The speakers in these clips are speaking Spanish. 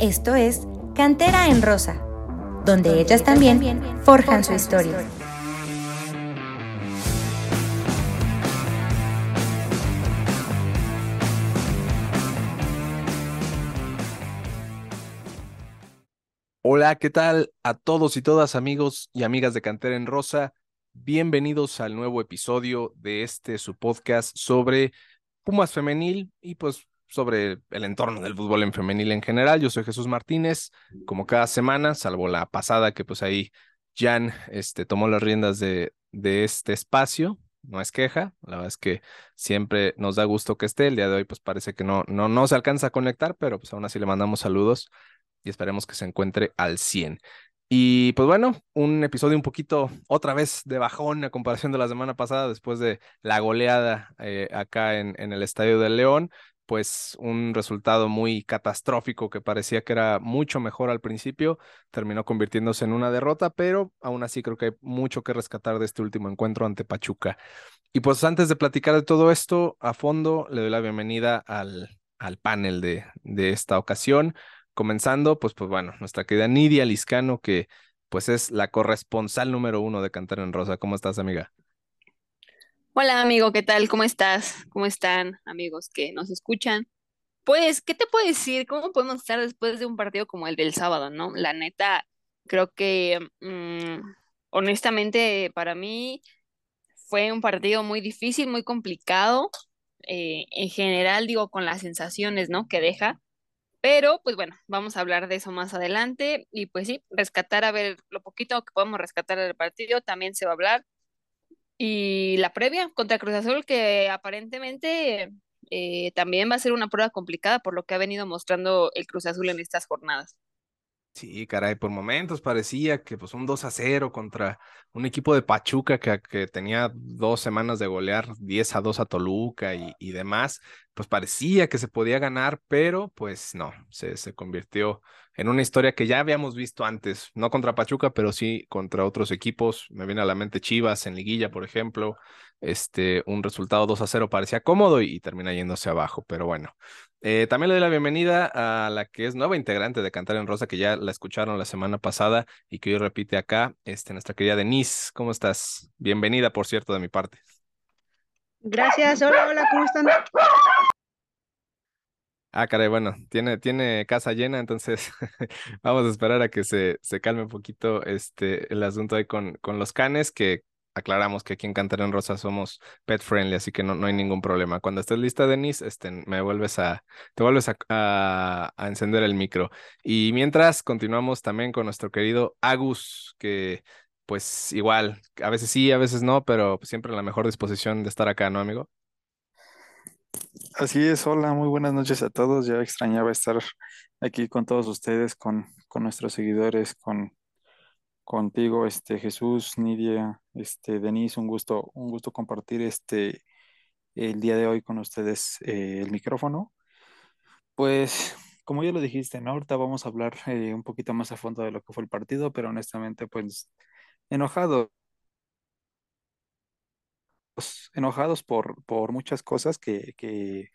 Esto es Cantera en Rosa, donde ellas también forjan su historia. Hola, ¿qué tal a todos y todas amigos y amigas de Cantera en Rosa? Bienvenidos al nuevo episodio de este su podcast sobre Pumas femenil y pues sobre el entorno del fútbol en femenil en general. Yo soy Jesús Martínez, como cada semana, salvo la pasada que pues ahí Jan este, tomó las riendas de, de este espacio. No es queja, la verdad es que siempre nos da gusto que esté. El día de hoy pues parece que no, no, no se alcanza a conectar, pero pues aún así le mandamos saludos y esperemos que se encuentre al 100. Y pues bueno, un episodio un poquito otra vez de bajón a comparación de la semana pasada, después de la goleada eh, acá en, en, el Estadio del León, pues un resultado muy catastrófico que parecía que era mucho mejor al principio, terminó convirtiéndose en una derrota, pero aún así creo que hay mucho que rescatar de este último encuentro ante Pachuca. Y pues antes de platicar de todo esto a fondo, le doy la bienvenida al, al panel de, de esta ocasión comenzando, pues, pues bueno, nuestra querida Nidia Liscano, que pues es la corresponsal número uno de Cantar en Rosa. ¿Cómo estás, amiga? Hola, amigo, ¿qué tal? ¿Cómo estás? ¿Cómo están, amigos que nos escuchan? Pues, ¿qué te puedo decir? ¿Cómo podemos estar después de un partido como el del sábado, no? La neta, creo que, mmm, honestamente, para mí fue un partido muy difícil, muy complicado. Eh, en general, digo, con las sensaciones, ¿no? Que deja pero, pues bueno, vamos a hablar de eso más adelante. Y pues sí, rescatar, a ver, lo poquito que podemos rescatar del partido también se va a hablar. Y la previa contra Cruz Azul, que aparentemente eh, también va a ser una prueba complicada por lo que ha venido mostrando el Cruz Azul en estas jornadas. Sí, caray, por momentos parecía que pues un 2 a 0 contra un equipo de Pachuca que, que tenía dos semanas de golear 10 a 2 a Toluca y, y, demás, pues parecía que se podía ganar, pero pues no, se, se convirtió en una historia que ya habíamos visto antes, no contra Pachuca, pero sí contra otros equipos, me viene a la mente Chivas en liguilla, por ejemplo, este, un resultado 2 a 0 parecía cómodo y, y termina yéndose abajo, pero bueno, eh, también le doy la bienvenida a la que es nueva integrante de Cantar en Rosa, que ya la escucharon la semana pasada y que hoy repite acá, este, nuestra querida Denise. ¿Cómo estás? Bienvenida, por cierto, de mi parte. Gracias, hola, hola, ¿cómo están? Ah, caray, bueno, tiene, tiene casa llena, entonces vamos a esperar a que se, se calme un poquito este, el asunto ahí con, con los canes, que aclaramos que aquí en Cantar en Rosa somos pet friendly, así que no, no hay ningún problema. Cuando estés lista, Denise, este, me vuelves a, te vuelves a, a, encender el micro. Y mientras continuamos también con nuestro querido Agus, que pues igual, a veces sí, a veces no, pero siempre en la mejor disposición de estar acá, ¿no, amigo? Así es, hola, muy buenas noches a todos. Ya extrañaba estar aquí con todos ustedes, con, con nuestros seguidores, con contigo, este Jesús, Nidia, este Denise, un gusto, un gusto compartir este el día de hoy con ustedes eh, el micrófono. Pues, como ya lo dijiste, ¿no? Ahorita vamos a hablar eh, un poquito más a fondo de lo que fue el partido, pero honestamente, pues, enojado. Enojados por, por muchas cosas que, que,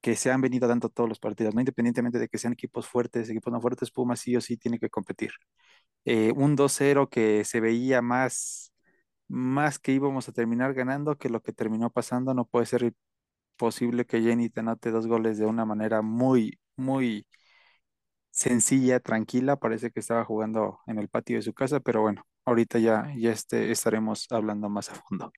que se han venido dando todos los partidos, ¿no? Independientemente de que sean equipos fuertes, equipos no fuertes, Pumas sí o sí tiene que competir. Eh, un 2-0 que se veía más, más que íbamos a terminar ganando que lo que terminó pasando. No puede ser posible que Jenny te anote dos goles de una manera muy, muy sencilla, tranquila. Parece que estaba jugando en el patio de su casa, pero bueno, ahorita ya, ya este, estaremos hablando más a fondo.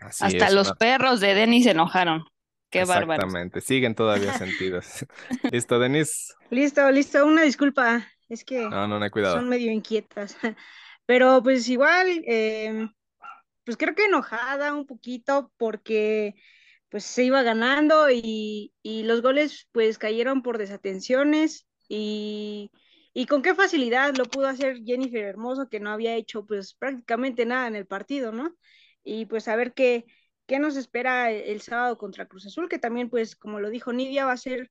Así Hasta es, los ¿no? perros de Denis se enojaron. Qué bárbaro. Exactamente, siguen todavía sentidos. ¿Listo, Denis? Listo, listo. Una disculpa. Es que no, no, no, cuidado. son medio inquietas. Pero pues igual, eh, pues creo que enojada un poquito porque pues se iba ganando y, y los goles pues cayeron por desatenciones y, y, con qué facilidad lo pudo hacer Jennifer Hermoso que no había hecho pues prácticamente nada en el partido, ¿no? Y pues a ver qué, qué nos espera el sábado contra Cruz Azul, que también pues como lo dijo Nidia va a ser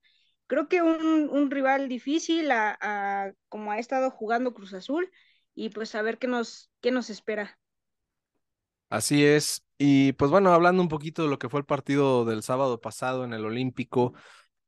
creo que un, rival difícil como ha estado jugando Cruz Azul y pues a ver qué nos, qué nos espera. Así es. Y pues bueno, hablando un poquito de lo que fue el partido del sábado pasado en el Olímpico,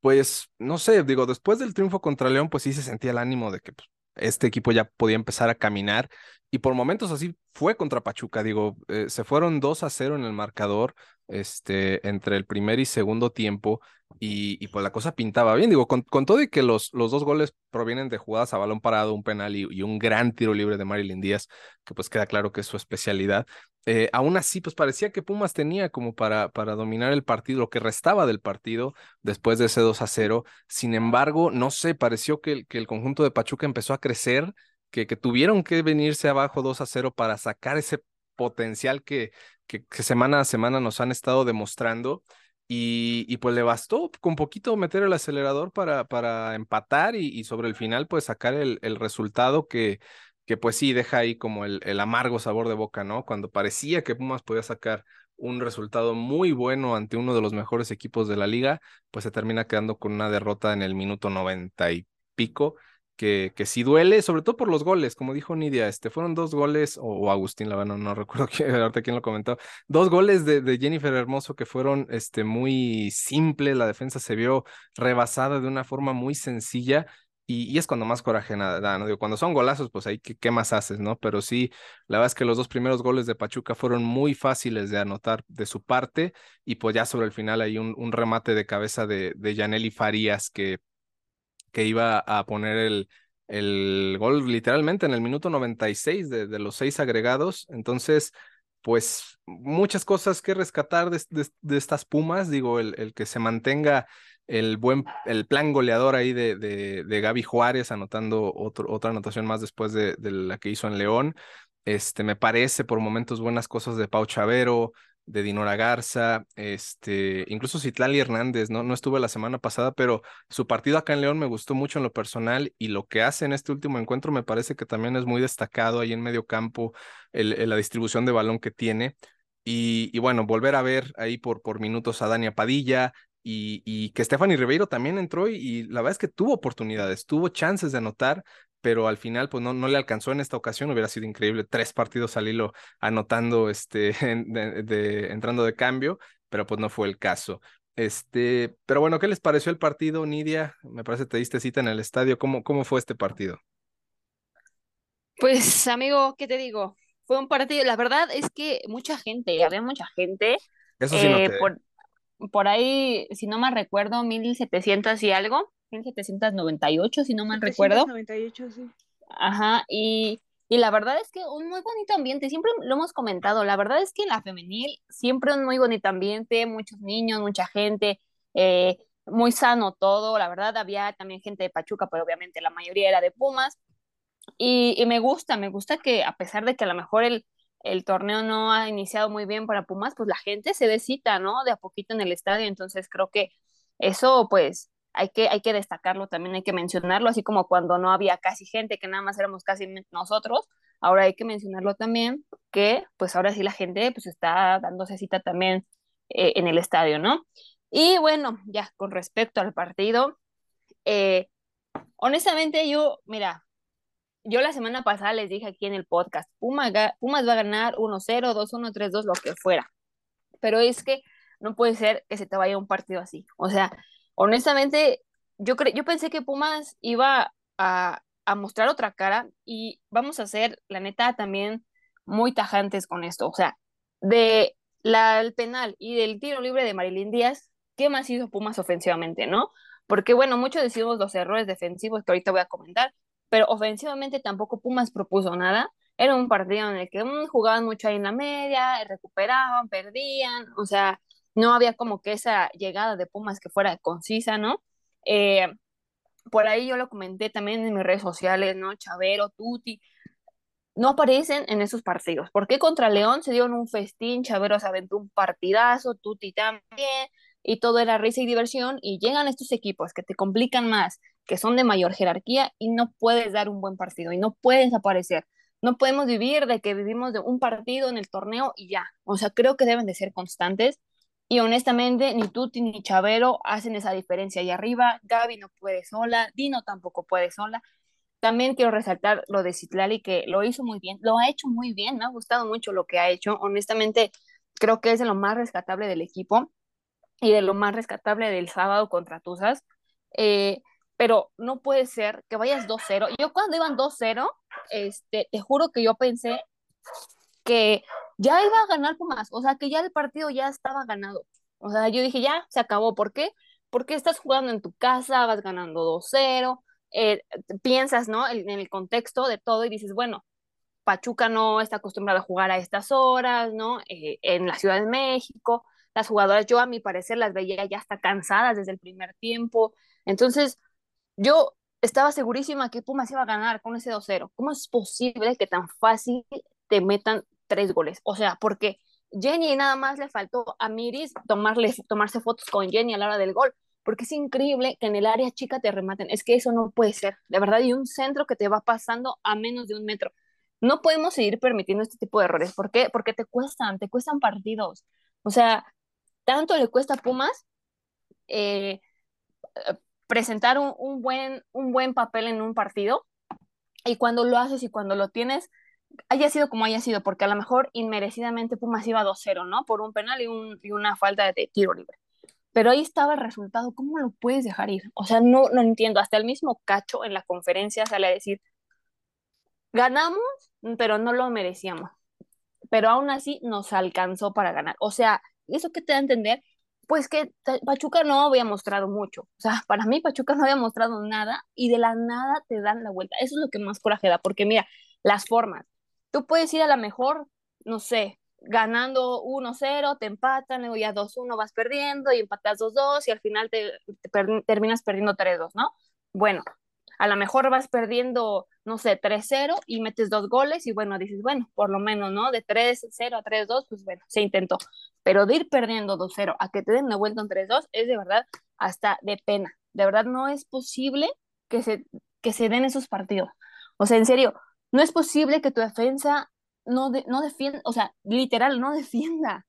pues no sé, digo, después del triunfo contra León, pues sí se sentía el ánimo de que pues, este equipo ya podía empezar a caminar y por momentos así fue contra Pachuca, digo, eh, se fueron 2 a 0 en el marcador este, entre el primer y segundo tiempo y, pues la cosa pintaba bien, digo, con, con, todo y que los, los dos goles provienen de jugadas a balón parado, un penal y, un gran tiro libre de Marilyn Díaz, que pues queda claro que es su especialidad, eh, aún así pues parecía que Pumas tenía como para, para dominar el partido, lo que restaba del partido después de ese 2 a 0, sin embargo, no sé, pareció que, que el conjunto de Pachuca empezó a crecer, que, que tuvieron que venirse abajo 2 a 0 para sacar ese potencial que, que, semana a semana nos han estado demostrando. Y, y, pues le bastó con poquito meter el acelerador para, para empatar y, y sobre el final pues sacar el, el, resultado que, que pues sí deja ahí como el, el amargo sabor de boca, ¿no? Cuando parecía que Pumas podía sacar un resultado muy bueno ante uno de los mejores equipos de la liga, pues se termina quedando con una derrota en el minuto noventa y pico que, que sí duele, sobre todo por los goles, como dijo Nidia, este, fueron dos goles, o, Agustín la no, no recuerdo quién, lo comentó, dos goles de, de, Jennifer Hermoso que fueron este, muy simples, la defensa se vio rebasada de una forma muy sencilla, y, y, es cuando más coraje nada da, ¿no? Digo, cuando son golazos, pues ahí, ¿qué, ¿qué, más haces, no? Pero sí, la verdad es que los dos primeros goles de Pachuca fueron muy fáciles de anotar de su parte, y pues ya sobre el final hay un, un remate de cabeza de, de Yaneli Farías que que iba a poner el, el gol literalmente en el minuto 96 de, de los seis agregados. Entonces, pues muchas cosas que rescatar de, de, estas Pumas, digo, el, el, que se mantenga el buen, el plan goleador ahí de, de, Gaby Juárez, anotando otro, otra anotación más después de, de, la que hizo en León. Este, me parece por momentos buenas cosas de Pau Chavero, de Dinora Garza, este, incluso Citlali Hernández, ¿no? No estuve la semana pasada, pero su partido acá en León me gustó mucho en lo personal y lo que hace en este último encuentro me parece que también es muy destacado ahí en medio campo, el, la distribución de balón que tiene. Y, y, bueno, volver a ver ahí por, por minutos a Dania Padilla, y, y, que Stephanie Ribeiro también entró y, y, la verdad es que tuvo oportunidades, tuvo chances de anotar, pero al final pues no, no le alcanzó en esta ocasión, hubiera sido increíble, tres partidos al hilo anotando, este, de, entrando de cambio, pero pues no fue el caso. Este, pero bueno, ¿qué les pareció el partido, Nidia? Me parece que te diste cita en el estadio, ¿cómo, cómo fue este partido? Pues amigo, ¿qué te digo? Fue un partido, la verdad es que mucha gente, había mucha gente. Eso sí eh, por, por ahí, si no me recuerdo, 1700 y algo. 1798, si no mal recuerdo. 1798, sí. Ajá, y, y la verdad es que un muy bonito ambiente, siempre lo hemos comentado, la verdad es que en la femenil siempre un muy bonito ambiente, muchos niños, mucha gente, eh, muy sano todo, la verdad había también gente de Pachuca, pero obviamente la mayoría era de Pumas, y, y me gusta, me gusta que a pesar de que a lo mejor el, el torneo no ha iniciado muy bien para Pumas, pues la gente se descita, ¿no? De a poquito en el estadio, entonces creo que eso pues hay que, hay que destacarlo, también hay que mencionarlo, así como cuando no había casi gente, que nada más éramos casi nosotros, ahora hay que mencionarlo también, que pues ahora sí la gente pues está dándose cita también eh, en el estadio, ¿no? Y bueno, ya con respecto al partido, eh, honestamente yo, mira, yo la semana pasada les dije aquí en el podcast, Pumas, va a ganar 1-0, 2-1, 3-2, lo que fuera, pero es que no puede ser que se te vaya un partido así, o sea, honestamente, yo, yo pensé que Pumas iba a, mostrar otra cara y vamos a ser, la neta, también muy tajantes con esto. O sea, de la, penal y del tiro libre de Marilyn Díaz, ¿qué más hizo Pumas ofensivamente, no? Porque, bueno, muchos decimos los errores defensivos que ahorita voy a comentar, pero ofensivamente tampoco Pumas propuso nada. Era un partido en el que mm, jugaban mucho ahí en la media, recuperaban, perdían, o sea, no había como que esa llegada de Pumas que fuera concisa, ¿no? Eh, por ahí yo lo comenté también en mis redes sociales, ¿no? Chavero, Tuti, no aparecen en esos partidos. ¿Por qué contra León se dieron un festín? Chavero se aventó un partidazo, Tuti también, y todo era risa y diversión, y llegan estos equipos que te complican más, que son de mayor jerarquía, y no puedes dar un buen partido, y no puedes aparecer. No podemos vivir de que vivimos de un partido en el torneo y ya. O sea, creo que deben de ser constantes y honestamente, ni Tuti ni Chavero hacen esa diferencia ahí arriba. Gaby no puede sola, Dino tampoco puede sola. También quiero resaltar lo de Citlali, que lo hizo muy bien, lo ha hecho muy bien, me ha gustado mucho lo que ha hecho. Honestamente, creo que es de lo más rescatable del equipo y de lo más rescatable del sábado contra Tuzas. eh, pero no puede ser que vayas 2-0. Yo cuando iban 2-0, este, te juro que yo pensé que ya iba a ganar Pumas, o sea, que ya el partido ya estaba ganado. O sea, yo dije, ya, se acabó. ¿Por qué? Porque estás jugando en tu casa, vas ganando 2-0, eh, piensas, ¿no? En, el contexto de todo y dices, bueno, Pachuca no está acostumbrado a jugar a estas horas, ¿no? Eh, en la Ciudad de México, las jugadoras, yo a mi parecer las veía ya hasta cansadas desde el primer tiempo. Entonces, yo estaba segurísima que Pumas iba a ganar con ese 2-0. ¿Cómo es posible que tan fácil te metan tres goles? O sea, porque Jenny nada más le faltó a Miris tomarle, tomarse fotos con Jenny a la hora del gol, porque es increíble que en el área chica te rematen. Es que eso no puede ser, de verdad, y un centro que te va pasando a menos de un metro. No podemos seguir permitiendo este tipo de errores. ¿Por qué? Porque te cuestan, te cuestan partidos. O sea, tanto le cuesta a Pumas eh, presentar un, un, buen, un buen papel en un partido y cuando lo haces y cuando lo tienes, haya sido como haya sido, porque a lo mejor inmerecidamente Pumas iba 2-0, ¿no? Por un penal y, un, y una falta de tiro libre. Pero ahí estaba el resultado, ¿cómo lo puedes dejar ir? O sea, no, no entiendo. Hasta el mismo Cacho en la conferencia sale a decir, ganamos, pero no lo merecíamos. Pero aún así nos alcanzó para ganar. O sea, ¿eso qué te da a entender? Pues que Pachuca no había mostrado mucho. O sea, para mí Pachuca no había mostrado nada y de la nada te dan la vuelta. Eso es lo que más coraje da, porque mira, las formas. Tú puedes ir a la mejor, no sé, ganando 1-0, te empatan, luego ya 2-1 vas perdiendo y empatas 2-2 y al final te, terminas perdiendo 3-2, ¿no? Bueno, a lo mejor vas perdiendo, no sé, 3-0 y metes dos goles y bueno, dices, bueno, por lo menos, ¿no? De 3-0 a 3-2, pues bueno, se intentó. Pero de ir perdiendo 2-0 a que te den la vuelta en 3-2 es de verdad hasta de pena. De verdad no es posible que se, que se den esos partidos. O sea, en serio, no es posible que tu defensa no, no defienda, o sea, literal, no defienda.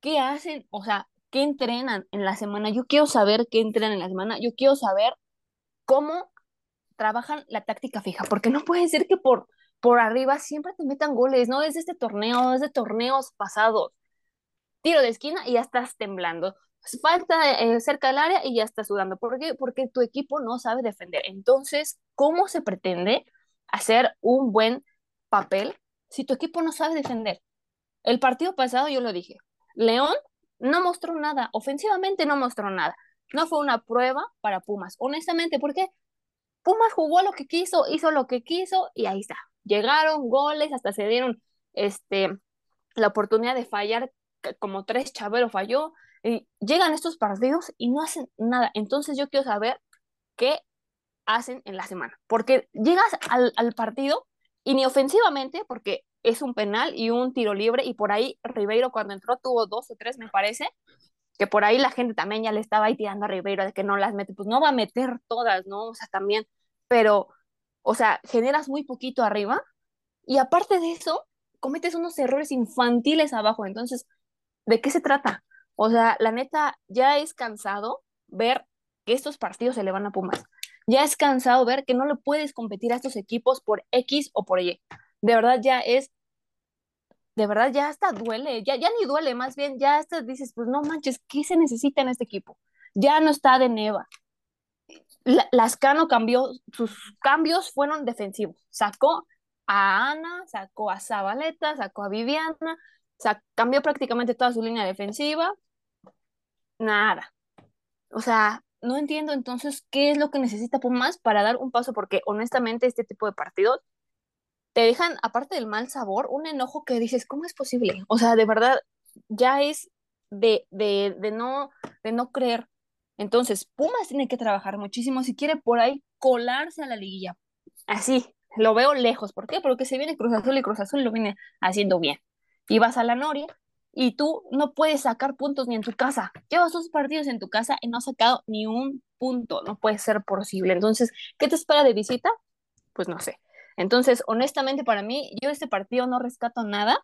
¿Qué hacen? O sea, ¿qué entrenan en la semana? Yo quiero saber qué entrenan en la semana. Yo quiero saber cómo trabajan la táctica fija, porque no puede ser que por, por arriba siempre te metan goles, ¿no? Es de este torneo, es de torneos pasados. Tiro de esquina y ya estás temblando. Falta eh, cerca del área y ya estás sudando. ¿Por qué? Porque tu equipo no sabe defender. Entonces, ¿cómo se pretende hacer un buen papel si tu equipo no sabe defender? El partido pasado yo lo dije. León no mostró nada, ofensivamente no mostró nada. No fue una prueba para Pumas, honestamente, ¿por qué? Pumas jugó lo que quiso, hizo lo que quiso y ahí está. Llegaron goles, hasta se dieron este, la oportunidad de fallar, como tres Chavero falló. Y llegan estos partidos y no hacen nada. Entonces yo quiero saber qué hacen en la semana. Porque llegas al, al partido y ni ofensivamente, porque es un penal y un tiro libre, y por ahí Ribeiro cuando entró tuvo dos o tres, me parece, que por ahí la gente también ya le estaba ahí tirando a Ribeiro de que no las mete, pues no va a meter todas, ¿no? O sea, también, pero, o sea, generas muy poquito arriba y aparte de eso, cometes unos errores infantiles abajo, entonces, ¿de qué se trata? O sea, la neta, ya es cansado ver que estos partidos se le van a Pumas. Ya es cansado ver que no le puedes competir a estos equipos por X o por Y. De verdad ya es de verdad ya hasta duele, ya, ya ni duele, más bien ya hasta dices, pues no manches, ¿qué se necesita en este equipo? Ya no está de Neva. Lascano cambió, sus cambios fueron defensivos. Sacó a Ana, sacó a Zabaleta, sacó a Viviana, cambió prácticamente toda su línea defensiva. Nada. O sea, no entiendo entonces qué es lo que necesita Pumas para dar un paso, porque honestamente este tipo de partidos te dejan, aparte del mal sabor, un enojo que dices, ¿cómo es posible? O sea, de verdad, ya es de, de, de, no, de no creer. Entonces, Pumas tiene que trabajar muchísimo si quiere por ahí colarse a la liguilla. Así, lo veo lejos. ¿Por qué? Porque se viene Cruz Azul y Cruz Azul lo viene haciendo bien. Y vas a la Noria y tú no puedes sacar puntos ni en tu casa. Llevas dos partidos en tu casa y no has sacado ni un punto. No puede ser posible. Entonces, ¿qué te espera de visita? Pues no sé. Entonces, honestamente, para mí, yo este partido no rescato nada.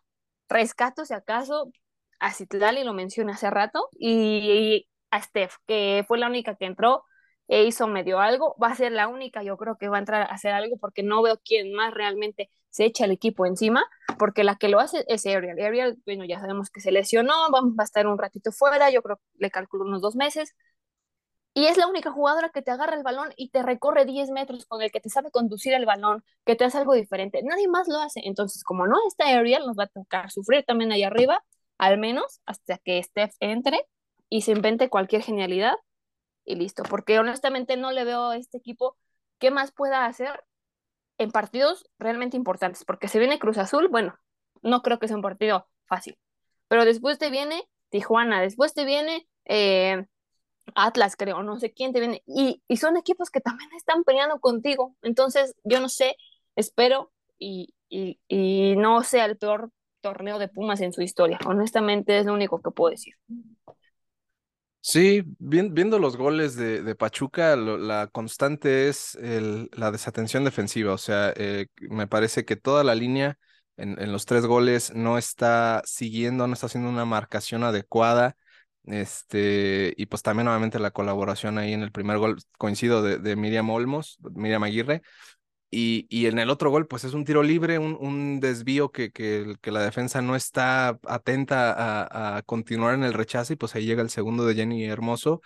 Rescato, si acaso, a Citlali, lo mencioné hace rato, y, a Steph, que fue la única que entró e hizo medio algo. Va a ser la única, yo creo que va a entrar a hacer algo, porque no veo quién más realmente se echa el equipo encima, porque la que lo hace es Ariel. Ariel, bueno, ya sabemos que se lesionó, va, a estar un ratito fuera, yo creo le calculo unos dos meses. y es la única jugadora que te agarra el balón y te recorre 10 metros con el que te sabe conducir el balón, que te hace algo diferente. Nadie más lo hace. Entonces, como no está Ariel, nos va a tocar sufrir también ahí arriba, al menos hasta que Steph entre y se invente cualquier genialidad y listo. Porque honestamente no le veo a este equipo qué más pueda hacer en partidos realmente importantes. Porque se viene Cruz Azul, bueno, no creo que sea un partido fácil. Pero después te viene Tijuana, después te viene eh, Atlas, creo, no sé quién te viene. Y, son equipos que también están peleando contigo. Entonces, yo no sé, espero y, no sea el peor torneo de Pumas en su historia. Honestamente, es lo único que puedo decir. Sí, viendo los goles de, Pachuca, la constante es la desatención defensiva. O sea, eh, me parece que toda la línea en, en, los tres goles no está siguiendo, no está haciendo una marcación adecuada. Este, y pues también nuevamente la colaboración ahí en el primer gol, coincido, de, de Miriam Olmos, Miriam Aguirre. Y, y, en el otro gol, pues es un tiro libre, un, un desvío que, que, la defensa no está atenta a, a, continuar en el rechazo y pues ahí llega el segundo de Jenny Hermoso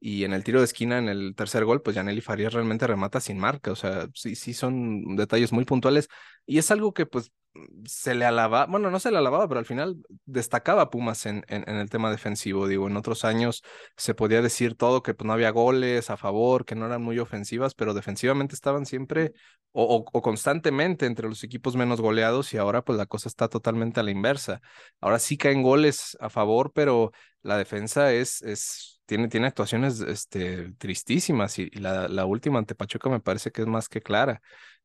y en el tiro de esquina, en el tercer gol, pues Yaneli Farías realmente remata sin marca. O sea, sí, sí son detalles muy puntuales. Y es algo que pues se le alababa, bueno, no se le alababa, pero al final destacaba Pumas en, en, el tema defensivo. Digo, en otros años se podía decir todo, que pues no había goles a favor, que no eran muy ofensivas, pero defensivamente estaban siempre o, o, constantemente entre los equipos menos goleados y ahora pues la cosa está totalmente a la inversa. Ahora sí caen goles a favor, pero la defensa es, es tiene, actuaciones este, tristísimas y, la, la, última ante Pachuca me parece que es más que clara.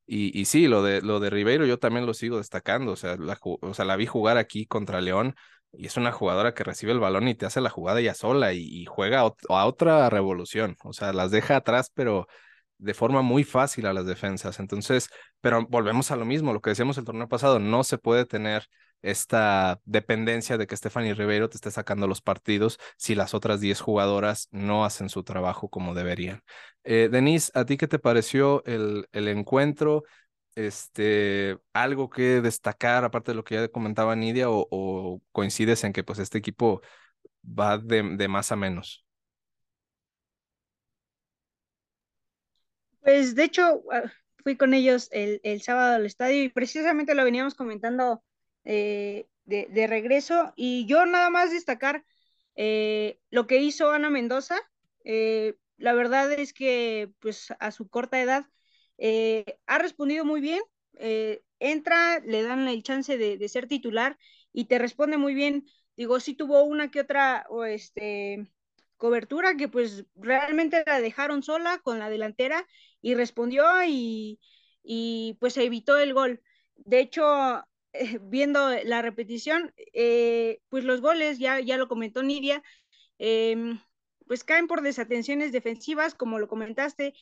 Y, y sí, lo de, lo de Ribeiro yo también lo sigo destacando, o sea, la, o sea, la vi jugar aquí contra León y es una jugadora que recibe el balón y te hace la jugada ya sola y, juega a, otra revolución, o sea, las deja atrás, pero de forma muy fácil a las defensas. Entonces, pero volvemos a lo mismo, lo que decíamos el torneo pasado, no se puede tener esta dependencia de que Stephanie Ribeiro te esté sacando los partidos si las otras 10 jugadoras no hacen su trabajo como deberían. Eh, Denise, ¿a ti qué te pareció el, el encuentro? Este, algo que destacar, aparte de lo que ya comentaba Nidia, o, coincides en que pues este equipo va de, de más a menos? Pues de hecho, ah, fui con ellos el, el, sábado al estadio y precisamente lo veníamos comentando eh, de, regreso. Y yo nada más destacar eh, lo que hizo Ana Mendoza. Eh, la verdad es que pues a su corta edad ha respondido muy bien. entra, le dan el chance de, ser titular y te responde muy bien. Digo, sí tuvo una que otra este, cobertura que pues realmente la dejaron sola con la delantera y respondió y, y pues evitó el gol. De hecho, viendo la repetición, eh, pues los goles, ya, ya lo comentó Nidia, em, pues caen por desatenciones defensivas, como lo comentaste,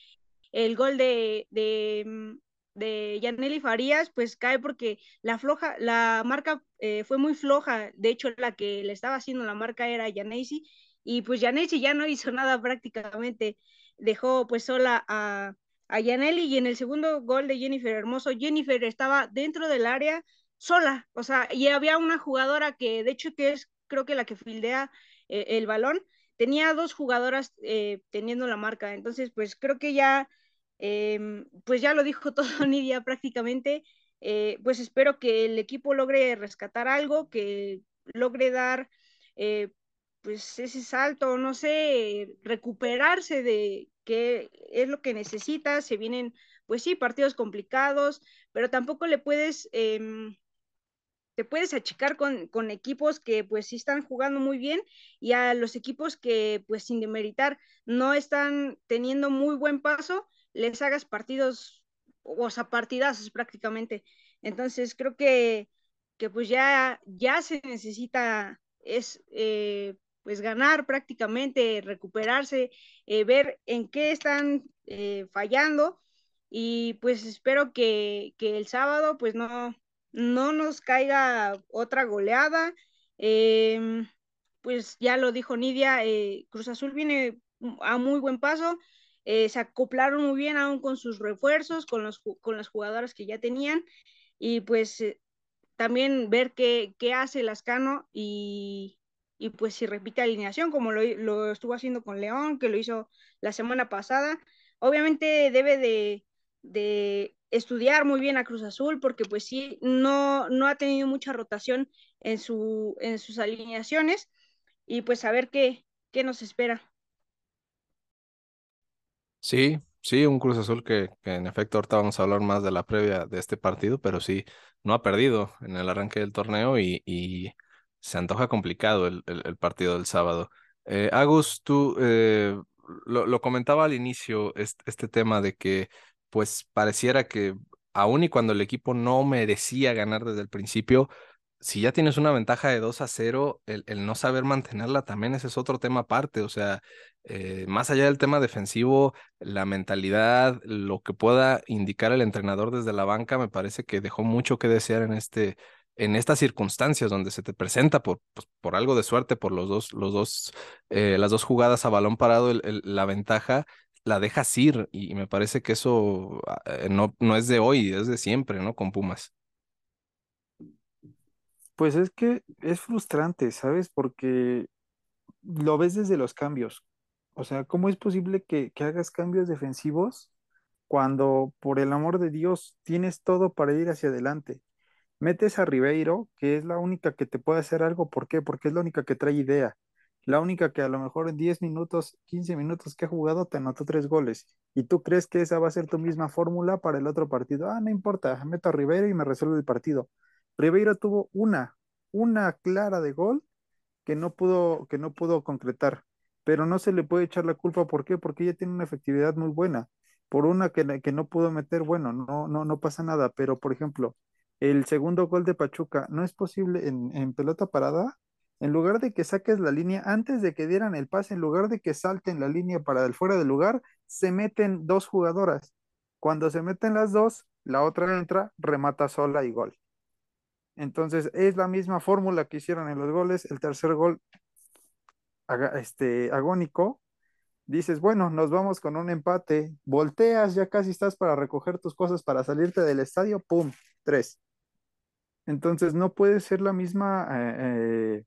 el gol de, de, mm, de Farías, pues cae porque la floja, la marca eh, fue muy floja, de hecho la que le estaba haciendo la marca era Yanesi, y pues Yanesi ya no hizo nada prácticamente, dejó pues sola a, a y en el segundo gol de Jennifer Hermoso, Jennifer estaba dentro del área, sola, o sea, y había una jugadora que, de hecho, que es creo que la que fildea eh, el balón, tenía dos jugadoras eh, teniendo la marca, entonces, pues creo que ya, em, pues ya lo dijo todo Nidia prácticamente, eh, pues espero que el equipo logre rescatar algo, que logre dar, pues ese salto, no sé, recuperarse de qué es lo que necesita, se vienen, pues sí, partidos complicados, pero tampoco le puedes em, te puedes achicar con, con, equipos que pues sí están jugando muy bien y a los equipos que pues sin demeritar no están teniendo muy buen paso, les hagas partidos, o sea, partidazos prácticamente. Entonces creo que, que pues ya, ya se necesita es eh, pues ganar prácticamente, recuperarse, eh, ver en qué están eh, fallando y pues espero que, que el sábado pues no, no nos caiga otra goleada. Em, pues ya lo dijo Nidia, eh, Cruz Azul viene a muy buen paso, eh, se acoplaron muy bien aún con sus refuerzos, con, los, con las jugadoras que ya tenían, y pues eh, también ver qué, qué hace Lascano y, y pues si repite alineación como lo, lo estuvo haciendo con León, que lo hizo la semana pasada. Obviamente debe de, de estudiar muy bien a Cruz Azul porque pues sí, no, no ha tenido mucha rotación en, su, en sus alineaciones y pues a ver qué, qué nos espera. Sí, sí, un Cruz Azul que, que, en efecto ahorita vamos a hablar más de la previa de este partido, pero sí, no ha perdido en el arranque del torneo y, y se antoja complicado el, el, partido del sábado. Eh, Agus, tú eh, lo, lo, comentaba al inicio, este tema de que pues pareciera que aun y cuando el equipo no merecía ganar desde el principio, si ya tienes una ventaja de 2 a 0, el, no saber mantenerla también ese es otro tema aparte. O sea, eh, más allá del tema defensivo, la mentalidad, lo que pueda indicar el entrenador desde la banca, me parece que dejó mucho que desear en este en estas circunstancias donde se te presenta por, pues, por algo de suerte, por los dos, los dos, eh, las dos jugadas a balón parado, el, la ventaja la dejas ir y, me parece que eso eh, no, no es de hoy, es de siempre, ¿no? Con Pumas. Pues es que es frustrante, ¿sabes? Porque lo ves desde los cambios. O sea, ¿cómo es posible que, que hagas cambios defensivos cuando, por el amor de Dios, tienes todo para ir hacia adelante? Metes a Ribeiro, que es la única que te puede hacer algo. ¿Por qué? Porque es la única que trae idea. La única que a lo mejor en 10 minutos, 15 minutos que ha jugado te anotó tres goles. Y tú crees que esa va a ser tu misma fórmula para el otro partido. Ah, no importa, meto a Ribeiro y me resuelve el partido. Ribeiro tuvo una, una clara de gol que no pudo, que no pudo concretar. Pero no se le puede echar la culpa. ¿Por qué? Porque ella tiene una efectividad muy buena. Por una que, que no pudo meter, bueno, no, no, no pasa nada. Pero, por ejemplo, el segundo gol de Pachuca, ¿no es posible en, en pelota parada? En lugar de que saques la línea antes de que dieran el pase, en lugar de que salten la línea para el fuera del lugar, se meten dos jugadoras. Cuando se meten las dos, la otra entra, remata sola y gol. Entonces es la misma fórmula que hicieron en los goles. El tercer gol este, agónico. Dices, bueno, nos vamos con un empate. Volteas, ya casi estás para recoger tus cosas para salirte del estadio. ¡Pum! Tres. Entonces no puede ser la misma eh, eh,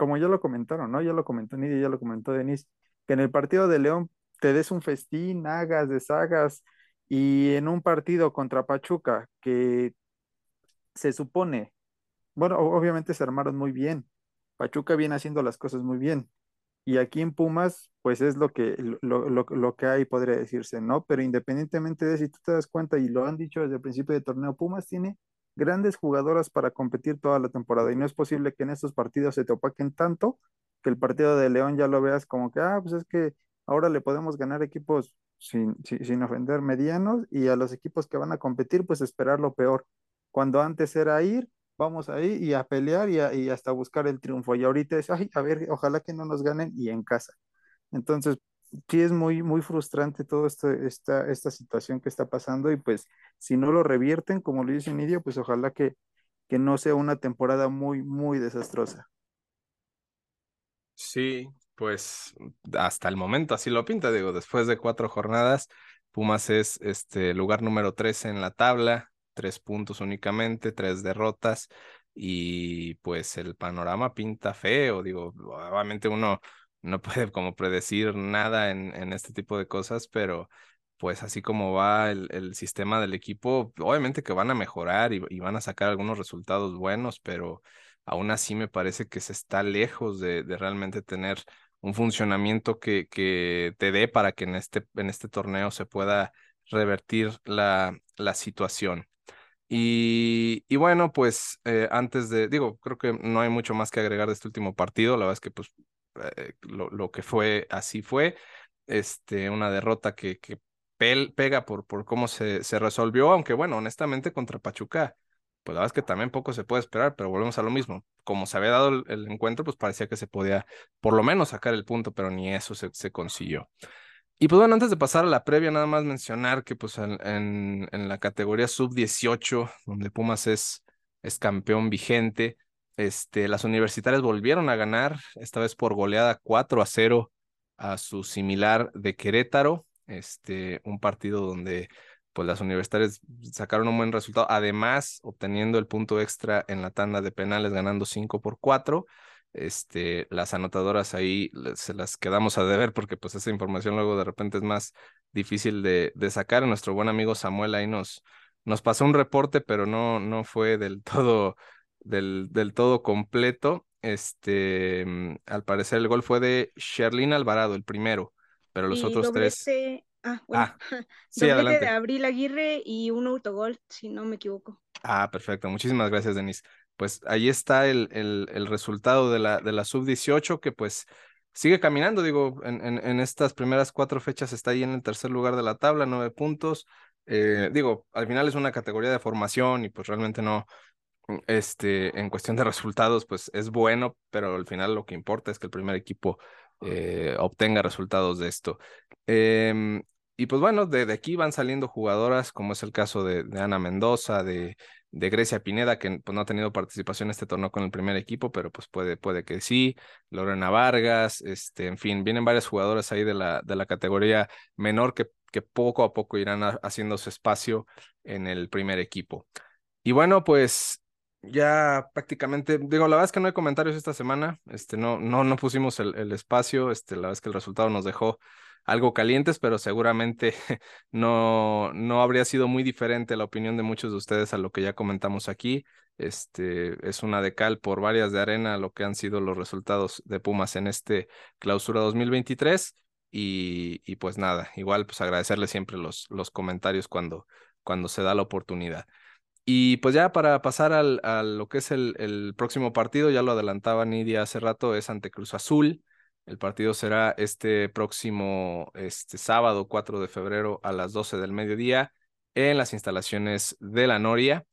como ya lo comentaron, ¿no? Ya lo comentó Nidia, ya lo comentó Denise, que en el partido de León te des un festín, hagas, deshagas, y en un partido contra Pachuca, que se supone, bueno, obviamente se armaron muy bien, Pachuca viene haciendo las cosas muy bien, y aquí en Pumas, pues es lo que, lo, lo, lo que hay, podría decirse, ¿no? Pero independientemente de si tú te das cuenta, y lo han dicho desde el principio del torneo, Pumas tiene grandes jugadoras para competir toda la temporada y no es posible que en estos partidos se te opaquen tanto que el partido de León ya lo veas como que, ah, pues es que ahora le podemos ganar equipos sin, sin, sin ofender medianos y a los equipos que van a competir, pues esperar lo peor. Cuando antes era ir, vamos ahí y a pelear y, y hasta buscar el triunfo. Y ahorita es, ay, a ver, ojalá que no nos ganen y en casa. Entonces, sí es muy, muy frustrante toda esto, esta, esta situación que está pasando y pues si no lo revierten, como lo dice Nidia, pues ojalá que, que no sea una temporada muy, muy desastrosa. Sí, pues hasta el momento así lo pinta, digo, después de cuatro jornadas, Pumas es este lugar número 13 en la tabla, tres puntos únicamente, tres derrotas y pues el panorama pinta feo, digo, obviamente uno no puede como predecir nada en, este tipo de cosas, pero pues así como va el, sistema del equipo, obviamente que van a mejorar y, van a sacar algunos resultados buenos, pero aún así me parece que se está lejos de, realmente tener un funcionamiento que, te dé para que en este, en este torneo se pueda revertir la, situación. Y, y, bueno, pues eh, antes de, digo, creo que no hay mucho más que agregar de este último partido, la verdad es que pues eh, lo, lo, que fue, así fue. Este, una derrota que, que pel, pega por, por cómo se, se resolvió, aunque bueno, honestamente contra Pachuca, pues la verdad es que también poco se puede esperar, pero volvemos a lo mismo. Como se había dado el, encuentro, pues parecía que se podía por lo menos sacar el punto, pero ni eso se, se consiguió. Y pues bueno, antes de pasar a la previa, nada más mencionar que pues en, en, en la categoría sub-18, donde Pumas es, es campeón vigente, este, las universitarias volvieron a ganar, esta vez por goleada 4 a 0 a su similar de Querétaro, este, un partido donde pues las universitarias sacaron un buen resultado, además obteniendo el punto extra en la tanda de penales, ganando 5 por 4. este, las anotadoras ahí se las quedamos a deber porque pues esa información luego de repente es más difícil de, de sacar. Nuestro buen amigo Samuel ahí nos, nos pasó un reporte, pero no, no fue del todo, del, del todo completo. Este, mm, al parecer el gol fue de Sherlyn Alvarado, el primero, pero los otros tres. Ah, bueno. Ah, sí, de Abril Aguirre y un autogol, si no me equivoco. Ah, perfecto. Muchísimas gracias, Denise. Pues ahí está el, el, el resultado de la, de la sub-18, que pues sigue caminando, digo, en, en, en, estas primeras cuatro fechas está ahí en el tercer lugar de la tabla, nueve puntos. Eh, digo, al final es una categoría de formación y pues realmente no, este, en cuestión de resultados, pues es bueno, pero al final lo que importa es que el primer equipo eh, obtenga resultados de esto. Em, y pues bueno, de, aquí van saliendo jugadoras, como es el caso de, Ana Mendoza, de, de, Grecia Pineda, que pues, no ha tenido participación en este torneo con el primer equipo, pero pues puede, puede que sí. Lorena Vargas, este, en fin, vienen varias jugadoras ahí de la, de la categoría menor que poco a poco irán haciendo su espacio en el primer equipo. Y bueno, pues ya prácticamente, digo, la verdad es que no hay comentarios esta semana, este, no, no, no pusimos el, el espacio, este, la verdad es que el resultado nos dejó algo calientes, pero seguramente no, no habría sido muy diferente la opinión de muchos de ustedes a lo que ya comentamos aquí. Este es una de cal por varias de arena lo que han sido los resultados de Pumas en este clausura 2023. Y, y pues nada, igual pues agradecerle siempre los, los comentarios cuando, cuando se da la oportunidad. Y pues ya para pasar al, a lo que es el, el, próximo partido, ya lo adelantaba Nidia hace rato, es ante Cruz Azul. El partido será este próximo este sábado 4 de febrero a las 12 del mediodía en las instalaciones de la Noria.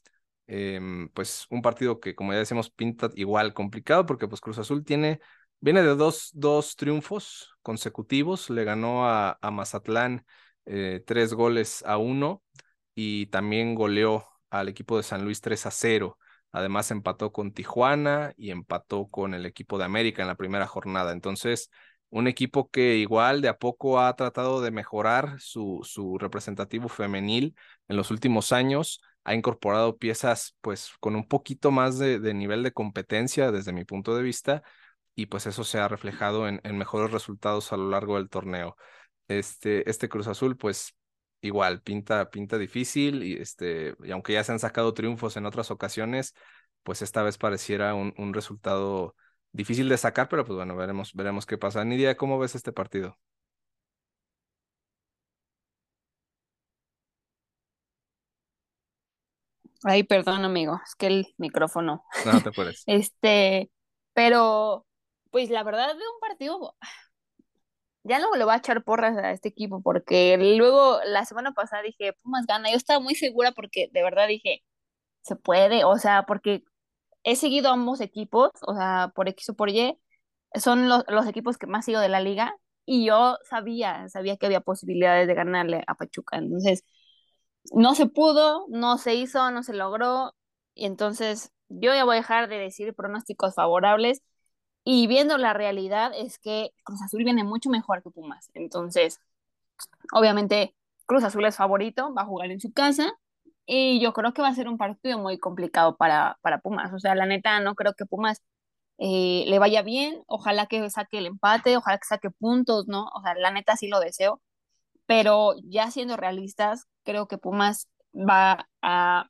Em, pues un partido que como ya decimos pinta igual complicado porque pues Cruz Azul tiene, viene de dos, dos triunfos consecutivos, le ganó a, a Mazatlán eh, tres goles a uno y también goleó al equipo de San Luis 3 a 0. Además empató con Tijuana y empató con el equipo de América en la primera jornada. Entonces, un equipo que igual de a poco ha tratado de mejorar su, su representativo femenil en los últimos años, ha incorporado piezas pues con un poquito más de, nivel de competencia desde mi punto de vista y pues eso se ha reflejado en, en mejores resultados a lo largo del torneo. Este, este Cruz Azul pues igual, pinta, pinta difícil y, este, y aunque ya se han sacado triunfos en otras ocasiones, pues esta vez pareciera un, un resultado difícil de sacar, pero pues bueno, veremos, veremos qué pasa. Nidia, ¿cómo ves este partido? Ay, perdón, amigo, es que el micrófono. No, te puedes. este, pero, pues la verdad de un partido ya luego le va a echar porras a este equipo, porque luego la semana pasada dije, Pumas gana. Yo estaba muy segura porque de verdad dije, se puede, o sea, porque he seguido ambos equipos, o sea, por X o por Y, son los, los equipos que más sigo de la liga, y yo sabía, sabía que había posibilidades de ganarle a Pachuca. Entonces, no se pudo, no se hizo, no se logró, y entonces yo ya voy a dejar de decir pronósticos favorables y viendo la realidad es que Cruz Azul viene mucho mejor que Pumas. Entonces, obviamente, Cruz Azul es favorito, va a jugar en su casa. Y yo creo que va a ser un partido muy complicado para, para Pumas. O sea, la neta, no creo que Pumas eh, le vaya bien. Ojalá que saque el empate, ojalá que saque puntos, ¿no? O sea, la neta sí lo deseo. Pero ya siendo realistas, creo que Pumas va a,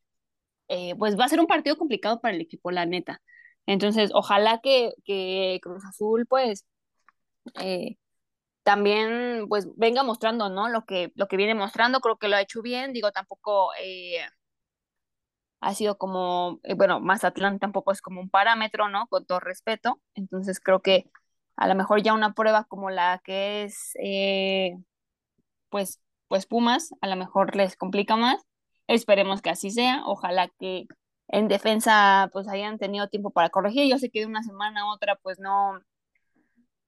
eh, pues va a ser un partido complicado para el equipo, la neta. Entonces, ojalá que, que Cruz Azul, pues, eh, también, pues, venga mostrando, ¿no? Lo que, lo que viene mostrando, creo que lo ha hecho bien, digo, tampoco eh, ha sido como, eh, bueno, Mazatlán tampoco es como un parámetro, ¿no? Con todo respeto, entonces creo que a lo mejor ya una prueba como la que es, pues, pues Pumas, a lo mejor les complica más, esperemos que así sea, ojalá que en defensa pues hayan tenido tiempo para corregir. Yo sé que de una semana a otra pues no,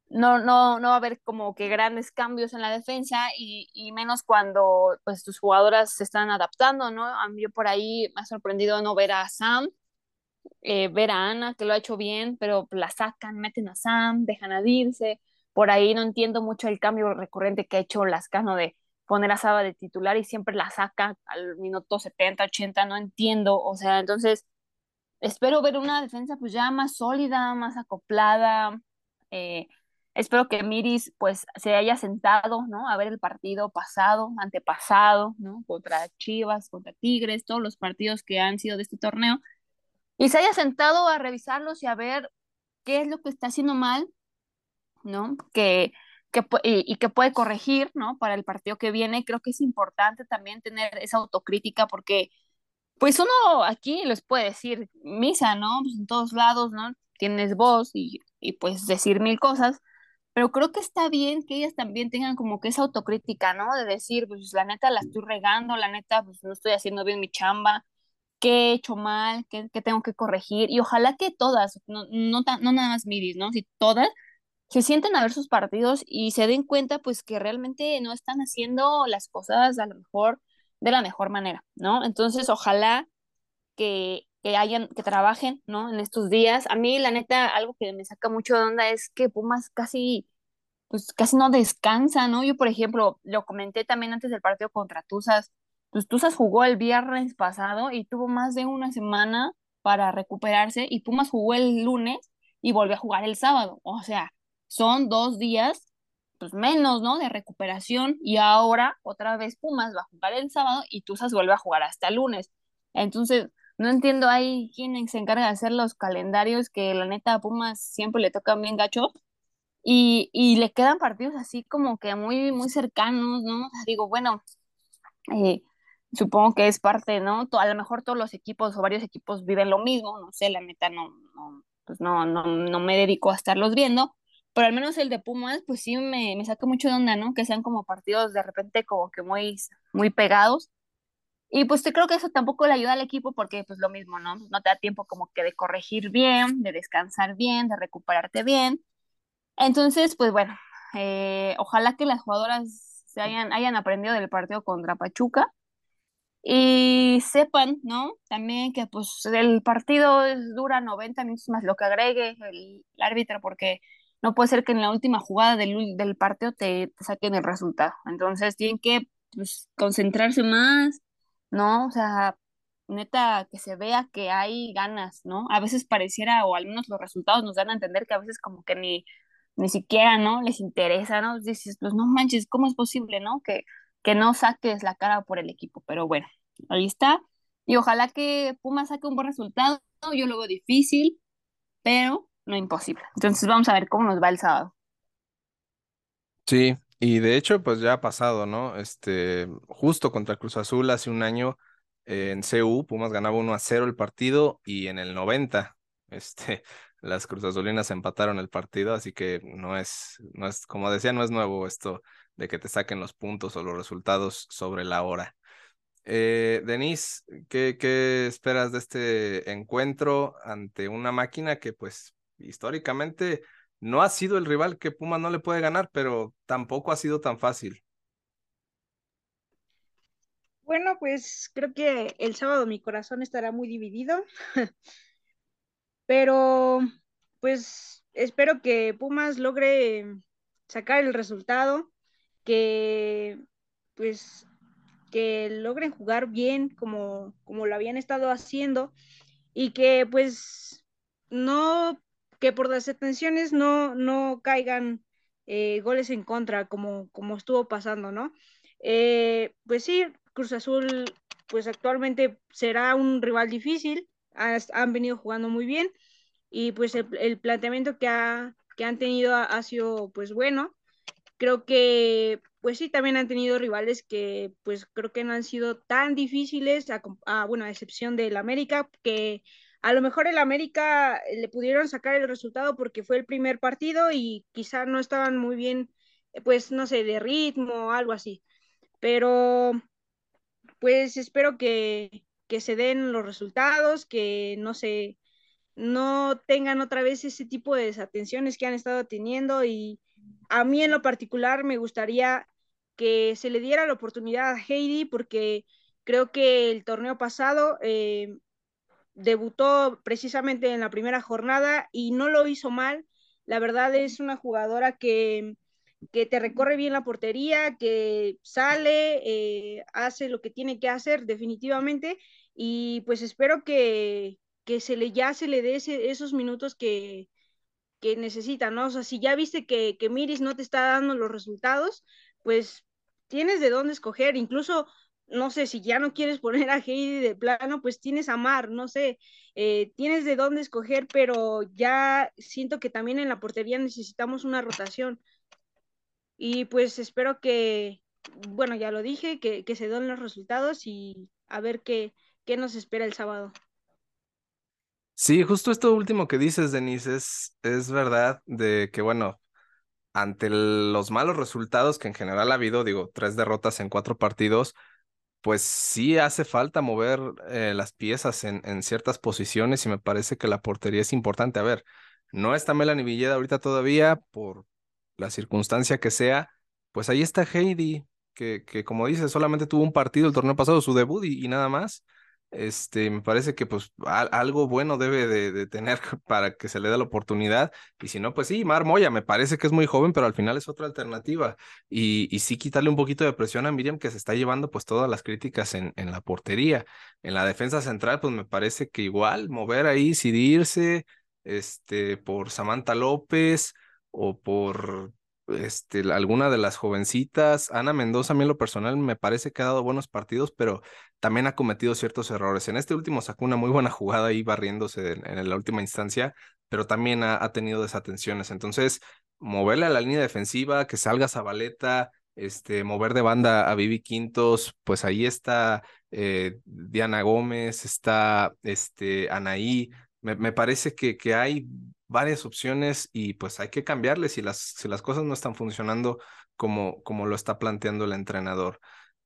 no, no, no va a haber como que grandes cambios en la defensa y, y, menos cuando pues tus jugadoras se están adaptando, ¿no? A mí por ahí me ha sorprendido no ver a Sam, eh, ver a Ana, que lo ha hecho bien, pero la sacan, meten a Sam, dejan a Dirce. Por ahí no entiendo mucho el cambio recurrente que ha hecho Lascano de poner a Saba de titular y siempre la saca al minuto 70, 80, no entiendo, o sea, entonces espero ver una defensa pues ya más sólida, más acoplada. Eh, espero que Miris pues se haya sentado, ¿no? A ver el partido pasado, antepasado, ¿no? Contra Chivas, contra Tigres, todos los partidos que han sido de este torneo. Y se haya sentado a revisarlos y a ver qué es lo que está haciendo mal, ¿no? Que, que, y, y que puede corregir, ¿no? Para el partido que viene. Creo que es importante también tener esa autocrítica porque pues uno aquí les puede decir misa, ¿no? Pues en todos lados, ¿no? Tienes voz y, y pues decir mil cosas, pero creo que está bien que ellas también tengan como que esa autocrítica, ¿no? De decir, pues la neta la estoy regando, la neta pues no estoy haciendo bien mi chamba, qué he hecho mal, qué, qué tengo que corregir, y ojalá que todas, no, no, no nada más Miris, ¿no? Si todas se sienten a ver sus partidos y se den cuenta pues que realmente no están haciendo las cosas a lo mejor de la mejor manera, ¿no? Entonces, ojalá que, que hayan, que trabajen, ¿no? En estos días. A mí, la neta, algo que me saca mucho de onda es que Pumas casi, pues casi no descansa, ¿no? Yo, por ejemplo, lo comenté también antes del partido contra Tuzas, pues Tuzas jugó el viernes pasado y tuvo más de una semana para recuperarse y Pumas jugó el lunes y volvió a jugar el sábado. O sea, son dos días pues menos, ¿no? De recuperación y ahora otra vez Pumas va a jugar el sábado y Tuzas vuelve a jugar hasta el lunes. Entonces, no entiendo ahí quién se encarga de hacer los calendarios que la neta a Pumas siempre le tocan bien gacho y, y le quedan partidos así como que muy, muy cercanos, ¿no? Digo, bueno, eh, supongo que es parte, ¿no? A lo mejor todos los equipos o varios equipos viven lo mismo, no sé, la neta no, no pues no, no, no me dedico a estarlos viendo, pero al menos el de Pumas, pues sí me, me saca mucho de onda, ¿no? Que sean como partidos de repente como que muy, muy pegados. Y pues creo que eso tampoco le ayuda al equipo porque pues lo mismo, ¿no? No te da tiempo como que de corregir bien, de descansar bien, de recuperarte bien. Entonces, pues bueno, eh, ojalá que las jugadoras se hayan, hayan aprendido del partido contra Pachuca y sepan, ¿no? También que pues el partido dura 90 minutos más lo que agregue el, el árbitro porque no puede ser que en la última jugada del, del partido te, saquen el resultado. Entonces tienen que pues, concentrarse más, ¿no? O sea, neta, que se vea que hay ganas, ¿no? A veces pareciera, o al menos los resultados nos dan a entender que a veces como que ni, ni siquiera, ¿no? Les interesa, ¿no? Dices, pues no manches, ¿cómo es posible, ¿no? Que, que no saques la cara por el equipo, pero bueno, ahí está. Y ojalá que Puma saque un buen resultado, yo lo veo difícil, pero no imposible. Entonces vamos a ver cómo nos va el sábado. Sí, y de hecho, pues ya ha pasado, ¿no? Este, justo contra Cruz Azul hace un año eh, en CU, Pumas ganaba 1 a 0 el partido y en el 90, este, las Cruz Azulinas empataron el partido, así que no es, no es, como decía, no es nuevo esto de que te saquen los puntos o los resultados sobre la hora. Eh, Denise, ¿qué, ¿qué esperas de este encuentro ante una máquina que pues históricamente no ha sido el rival que Puma no le puede ganar, pero tampoco ha sido tan fácil. Bueno, pues creo que el sábado mi corazón estará muy dividido, pero pues espero que Pumas logre sacar el resultado, que pues que logren jugar bien como, como lo habían estado haciendo y que pues no que por las atenciones no, no caigan eh, goles en contra, como, como estuvo pasando, ¿no? Eh, pues sí, Cruz Azul, pues actualmente será un rival difícil, han venido jugando muy bien y pues el, planteamiento que, ha, que han tenido ha, sido pues bueno. Creo que pues sí, también han tenido rivales que pues creo que no han sido tan difíciles, a, a bueno, a excepción del América, que a lo mejor el América eh, le pudieron sacar el resultado porque fue el primer partido y quizá no estaban muy bien, eh, pues no sé, de ritmo algo así. Pero pues espero que, que se den los resultados, que no se, no tengan otra vez ese tipo de desatenciones que han estado teniendo y a mí en lo particular me gustaría que se le diera la oportunidad a Heidi porque creo que el torneo pasado eh, debutó precisamente en la primera jornada y no lo hizo mal. La verdad es una jugadora que, que te recorre bien la portería, que sale, eh, hace lo que tiene que hacer definitivamente y pues espero que, que se le, ya se le dé esos minutos que, que necesita, ¿no? O sea, si ya viste que, que Miris no te está dando los resultados, pues tienes de dónde escoger, incluso no sé, si ya no quieres poner a Heidi de plano, pues tienes a Mar, no sé, eh, tienes de dónde escoger, pero ya siento que también en la portería necesitamos una rotación. Y pues espero que, bueno, ya lo dije, que, que se den los resultados y a ver qué, qué nos espera el sábado. Sí, justo esto último que dices, Denise, es, es verdad de que, bueno, ante los malos resultados que en general ha habido, digo, tres derrotas en cuatro partidos, pues sí hace falta mover eh, las piezas en, ciertas posiciones y me parece que la portería es importante. A ver, no está Melanie Villeda ahorita todavía por la circunstancia que sea, pues ahí está Heidi, que, que como dice, solamente tuvo un partido el torneo pasado, su debut y nada más este, me parece que pues algo bueno debe de, tener para que se le dé la oportunidad. Y si no, pues sí, Mar Moya, me parece que es muy joven, pero al final es otra alternativa. Y, y sí quitarle un poquito de presión a Miriam, que se está llevando pues todas las críticas en, en la portería. En la defensa central, pues me parece que igual mover ahí, decidirse, este, por Samantha López o por este, alguna de las jovencitas. Ana Mendoza, a mí en lo personal me parece que ha dado buenos partidos, pero también ha cometido ciertos errores. En este último sacó una muy buena jugada ahí barriéndose en, la última instancia, pero también ha, tenido desatenciones. Entonces, moverle a la línea defensiva, que salga Zabaleta, este, mover de banda a Vivi Quintos, pues ahí está eh, Diana Gómez, está este, Anaí. Me, parece que, hay varias opciones y pues hay que cambiarles si las, si las cosas no están funcionando como, como lo está planteando el entrenador.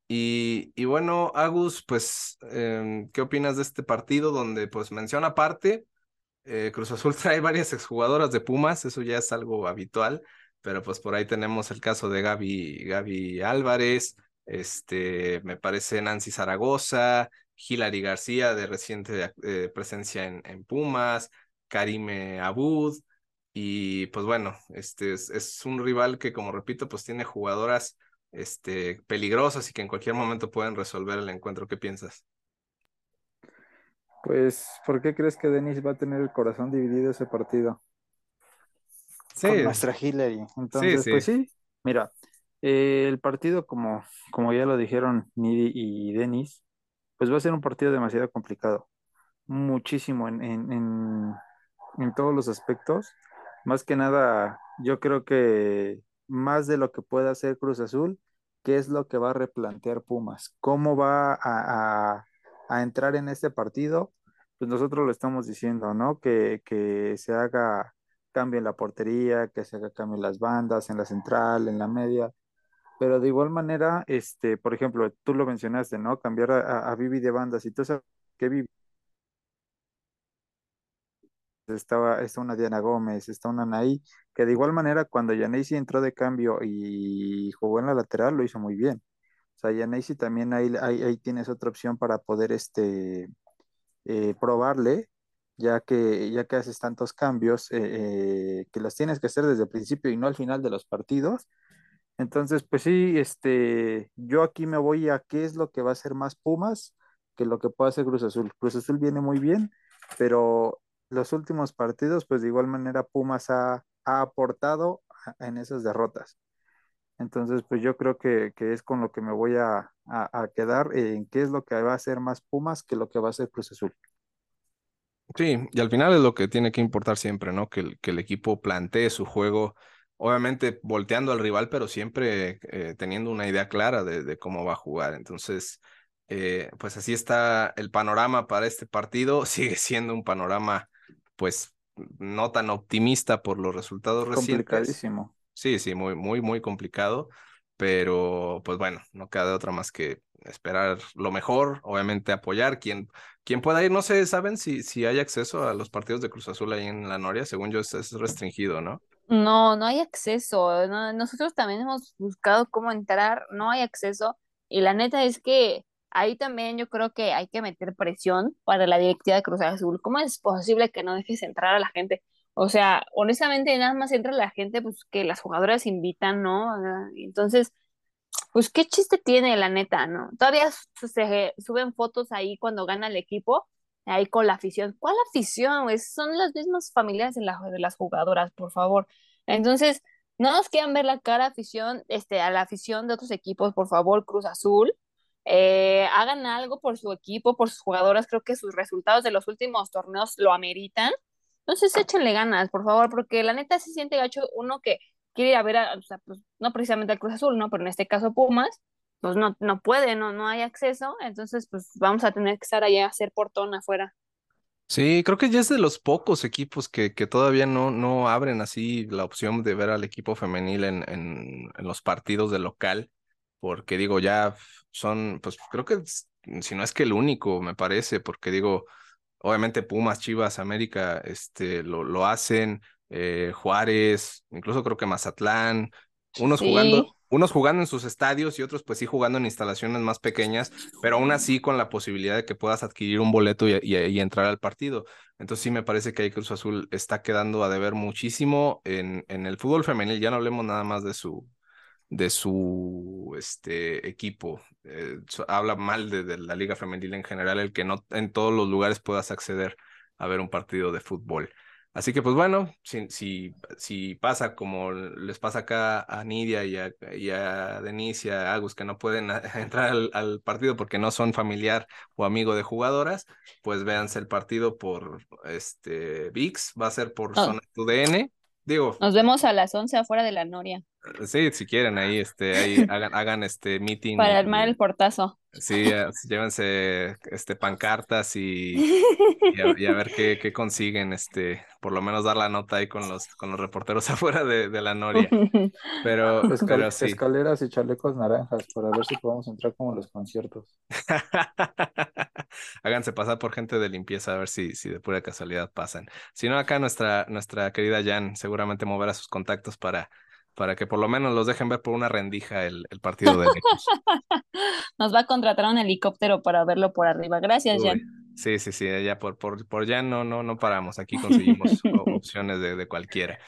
Y, bueno, Agus, pues, em, ¿qué opinas de este partido donde pues menciona aparte? Eh, Cruz Azul trae varias exjugadoras de Pumas, eso ya es algo habitual, pero pues por ahí tenemos el caso de Gaby, Gaby Álvarez, este, me parece Nancy Zaragoza, Hilary García de reciente eh, presencia en, en Pumas, Karime Abud. Y pues bueno, este es, un rival que, como repito, pues tiene jugadoras este, peligrosas y que en cualquier momento pueden resolver el encuentro. ¿Qué piensas? Pues, ¿por qué crees que Denis va a tener el corazón dividido ese partido? Sí. Con nuestra Hillary. Entonces, pues sí, mira, eh, el partido, como, como ya lo dijeron Nidi y Denis, pues va a ser un partido demasiado complicado. Muchísimo en, en, en todos los aspectos. Más que nada, yo creo que más de lo que pueda hacer Cruz Azul, ¿qué es lo que va a replantear Pumas? ¿Cómo va a, entrar en este partido? Pues nosotros lo estamos diciendo, ¿no? Que, que se haga cambio en la portería, que se haga cambio en las bandas, en la central, en la media. Pero de igual manera, este, por ejemplo, tú lo mencionaste, ¿no? Cambiar a, a Vivi de bandas. Y tú sabes que Vivi estaba, está una Diana Gómez, está una Anaí, que de igual manera cuando Yanesi entró de cambio y jugó en la lateral lo hizo muy bien. O sea, Yanesi también ahí, ahí, tienes otra opción para poder este, eh, probarle, ya que, ya que haces tantos cambios eh, eh, que los tienes que hacer desde el principio y no al final de los partidos. Entonces, pues sí, este, yo aquí me voy a qué es lo que va a hacer más Pumas que lo que puede hacer Cruz Azul. Cruz Azul viene muy bien, pero los últimos partidos, pues de igual manera Pumas ha, aportado en esas derrotas. Entonces, pues yo creo que, es con lo que me voy a, quedar en qué es lo que va a hacer más Pumas que lo que va a hacer Cruz Azul. Sí, y al final es lo que tiene que importar siempre, ¿no? Que el, que el equipo plantee su juego, obviamente volteando al rival, pero siempre eh, teniendo una idea clara de, cómo va a jugar. Entonces, eh, pues así está el panorama para este partido. Sigue siendo un panorama pues no tan optimista por los resultados recientes. Complicadísimo. Sí, sí, muy, muy, muy complicado, pero pues bueno, no queda de otra más que esperar lo mejor, obviamente apoyar quien, quien pueda ir. No sé, ¿saben si, si hay acceso a los partidos de Cruz Azul ahí en la Noria? Según yo es, restringido, ¿no? No, no hay acceso. nosotros también hemos buscado cómo entrar, no hay acceso. Y la neta es que ahí también yo creo que hay que meter presión para la directiva de Cruz Azul. ¿Cómo es posible que no dejes entrar a la gente? O sea, honestamente nada más entra la gente pues que las jugadoras invitan, ¿no? Entonces, pues qué chiste tiene la neta, ¿no? Todavía se suben fotos ahí cuando gana el equipo ahí con la afición. ¿Cuál afición? son las mismas familias de, de las jugadoras, por favor. Entonces, no nos quieran ver la cara afición, este, a la afición de otros equipos, por favor, Cruz Azul. Eh, hagan algo por su equipo, por sus jugadoras. Creo que sus resultados de los últimos torneos lo ameritan. Entonces, échenle ganas, por favor, porque la neta se siente gacho uno que quiere ir a ver, a, o sea, pues, no precisamente al Cruz Azul, ¿no? Pero en este caso Pumas, pues no, no puede, no, no hay acceso. Entonces, pues vamos a tener que estar allá a hacer portón afuera. Sí, creo que ya es de los pocos equipos que, que todavía no, no abren así la opción de ver al equipo femenil en, en, en los partidos de local, porque digo, ya son, pues creo que si no es que el único, me parece, porque digo, obviamente Pumas, Chivas, América, este, lo, lo hacen, eh, Juárez, incluso creo que Mazatlán, unos jugando, unos jugando en sus estadios y otros pues sí jugando en instalaciones más pequeñas, pero aún así con la posibilidad de que puedas adquirir un boleto y, y, entrar al partido. Entonces sí me parece que ahí Cruz Azul está quedando a deber muchísimo en, en el fútbol femenil, ya no hablemos nada más de su, de su este, equipo. Eh, habla mal de, la liga femenil en general, el que no en todos los lugares puedas acceder a ver un partido de fútbol. Así que pues bueno, si, si, si pasa como les pasa acá a Nidia y a, y a Denise y a Agus que no pueden entrar al, partido porque no son familiar o amigo de jugadoras, pues véanse el partido por este VIX, va a ser por oh. Zona UDN Digo. Nos vemos a las 11 afuera de la Noria. Sí, si quieren, ahí, este, ahí hagan, hagan este meeting. Para armar el portazo. Sí, llévense este pancartas y, y, a, ver qué, qué, consiguen, este, por lo menos dar la nota ahí con los, con los reporteros afuera de, de la Noria. Pero, pero sí. escaleras y chalecos naranjas para ver si podemos entrar como los conciertos. Háganse pasar por gente de limpieza a ver si, si de pura casualidad pasan. Si no, acá nuestra, nuestra querida Jan seguramente moverá sus contactos para, para que por lo menos los dejen ver por una rendija el, el partido de. Nos va a contratar un helicóptero para verlo por arriba. Gracias, Jan. Sí, sí, sí, ya por, por, por Jan no, no, no paramos. Aquí conseguimos opciones de, de cualquiera.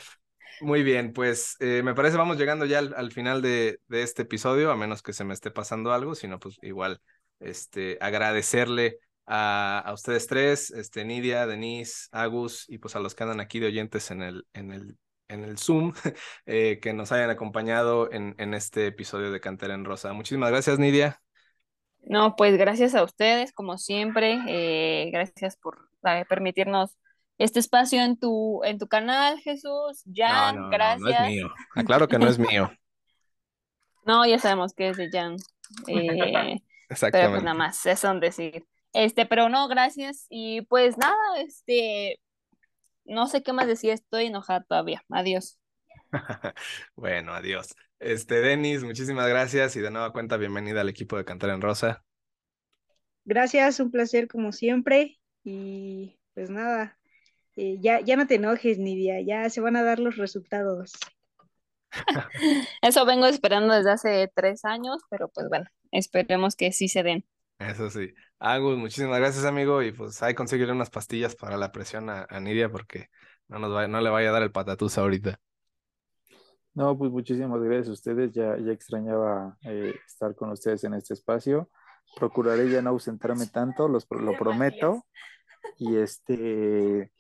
Muy bien, pues eh, me parece vamos llegando ya al, al final de, de, este episodio, a menos que se me esté pasando algo, sino pues igual este, agradecerle a, a, ustedes tres, este, Nidia, Denise, Agus, y pues a los que andan aquí de oyentes en el, en el, en el Zoom, eh, que nos hayan acompañado en, en este episodio de Cantera en Rosa. Muchísimas gracias, Nidia. No, pues gracias a ustedes, como siempre. Eh, gracias por eh, permitirnos este espacio en tu, en tu canal, Jesús. Jan, gracias. No, no, es mío. Aclaro que no es mío. no, ya sabemos que es de Jan. Eh, Exactamente. Pero pues nada más, eso es decir. Este, pero no, gracias. Y pues nada, este, no sé qué más decir, estoy enojada todavía. Adiós. bueno, adiós. Este, Denis, muchísimas gracias y de nueva cuenta, bienvenida al equipo de Cantar en Rosa. Gracias, un placer como siempre. Y pues nada, eh, ya, ya no te enojes, Nidia, ya se van a dar los resultados. Eso vengo esperando desde hace tres años, pero pues bueno, esperemos que sí se den. Eso sí. Agus, muchísimas gracias, amigo. Y pues hay que conseguirle unas pastillas para la presión a, Nidia porque no, nos no le vaya a dar el patatús ahorita. No, pues muchísimas gracias a ustedes. Ya, ya extrañaba eh, estar con ustedes en este espacio. Procuraré ya no ausentarme tanto, los, lo prometo. Y este,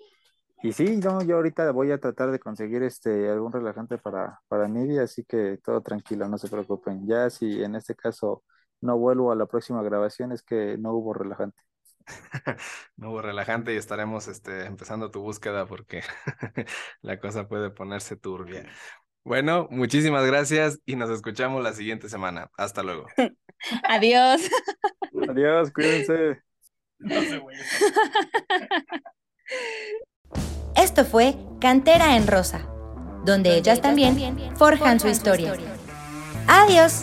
y sí, no, yo ahorita voy a tratar de conseguir este algún relajante para, para Nidia, así que todo tranquilo, no se preocupen. Ya si en este caso no vuelvo a la próxima grabación es que no hubo relajante. no hubo relajante y estaremos este, empezando tu búsqueda porque la cosa puede ponerse turbia. Bueno, muchísimas gracias y nos escuchamos la siguiente semana. Hasta luego. Adiós. Adiós, cuídense. Esto fue Cantera en Rosa, donde ellas también forjan su historia. Adiós.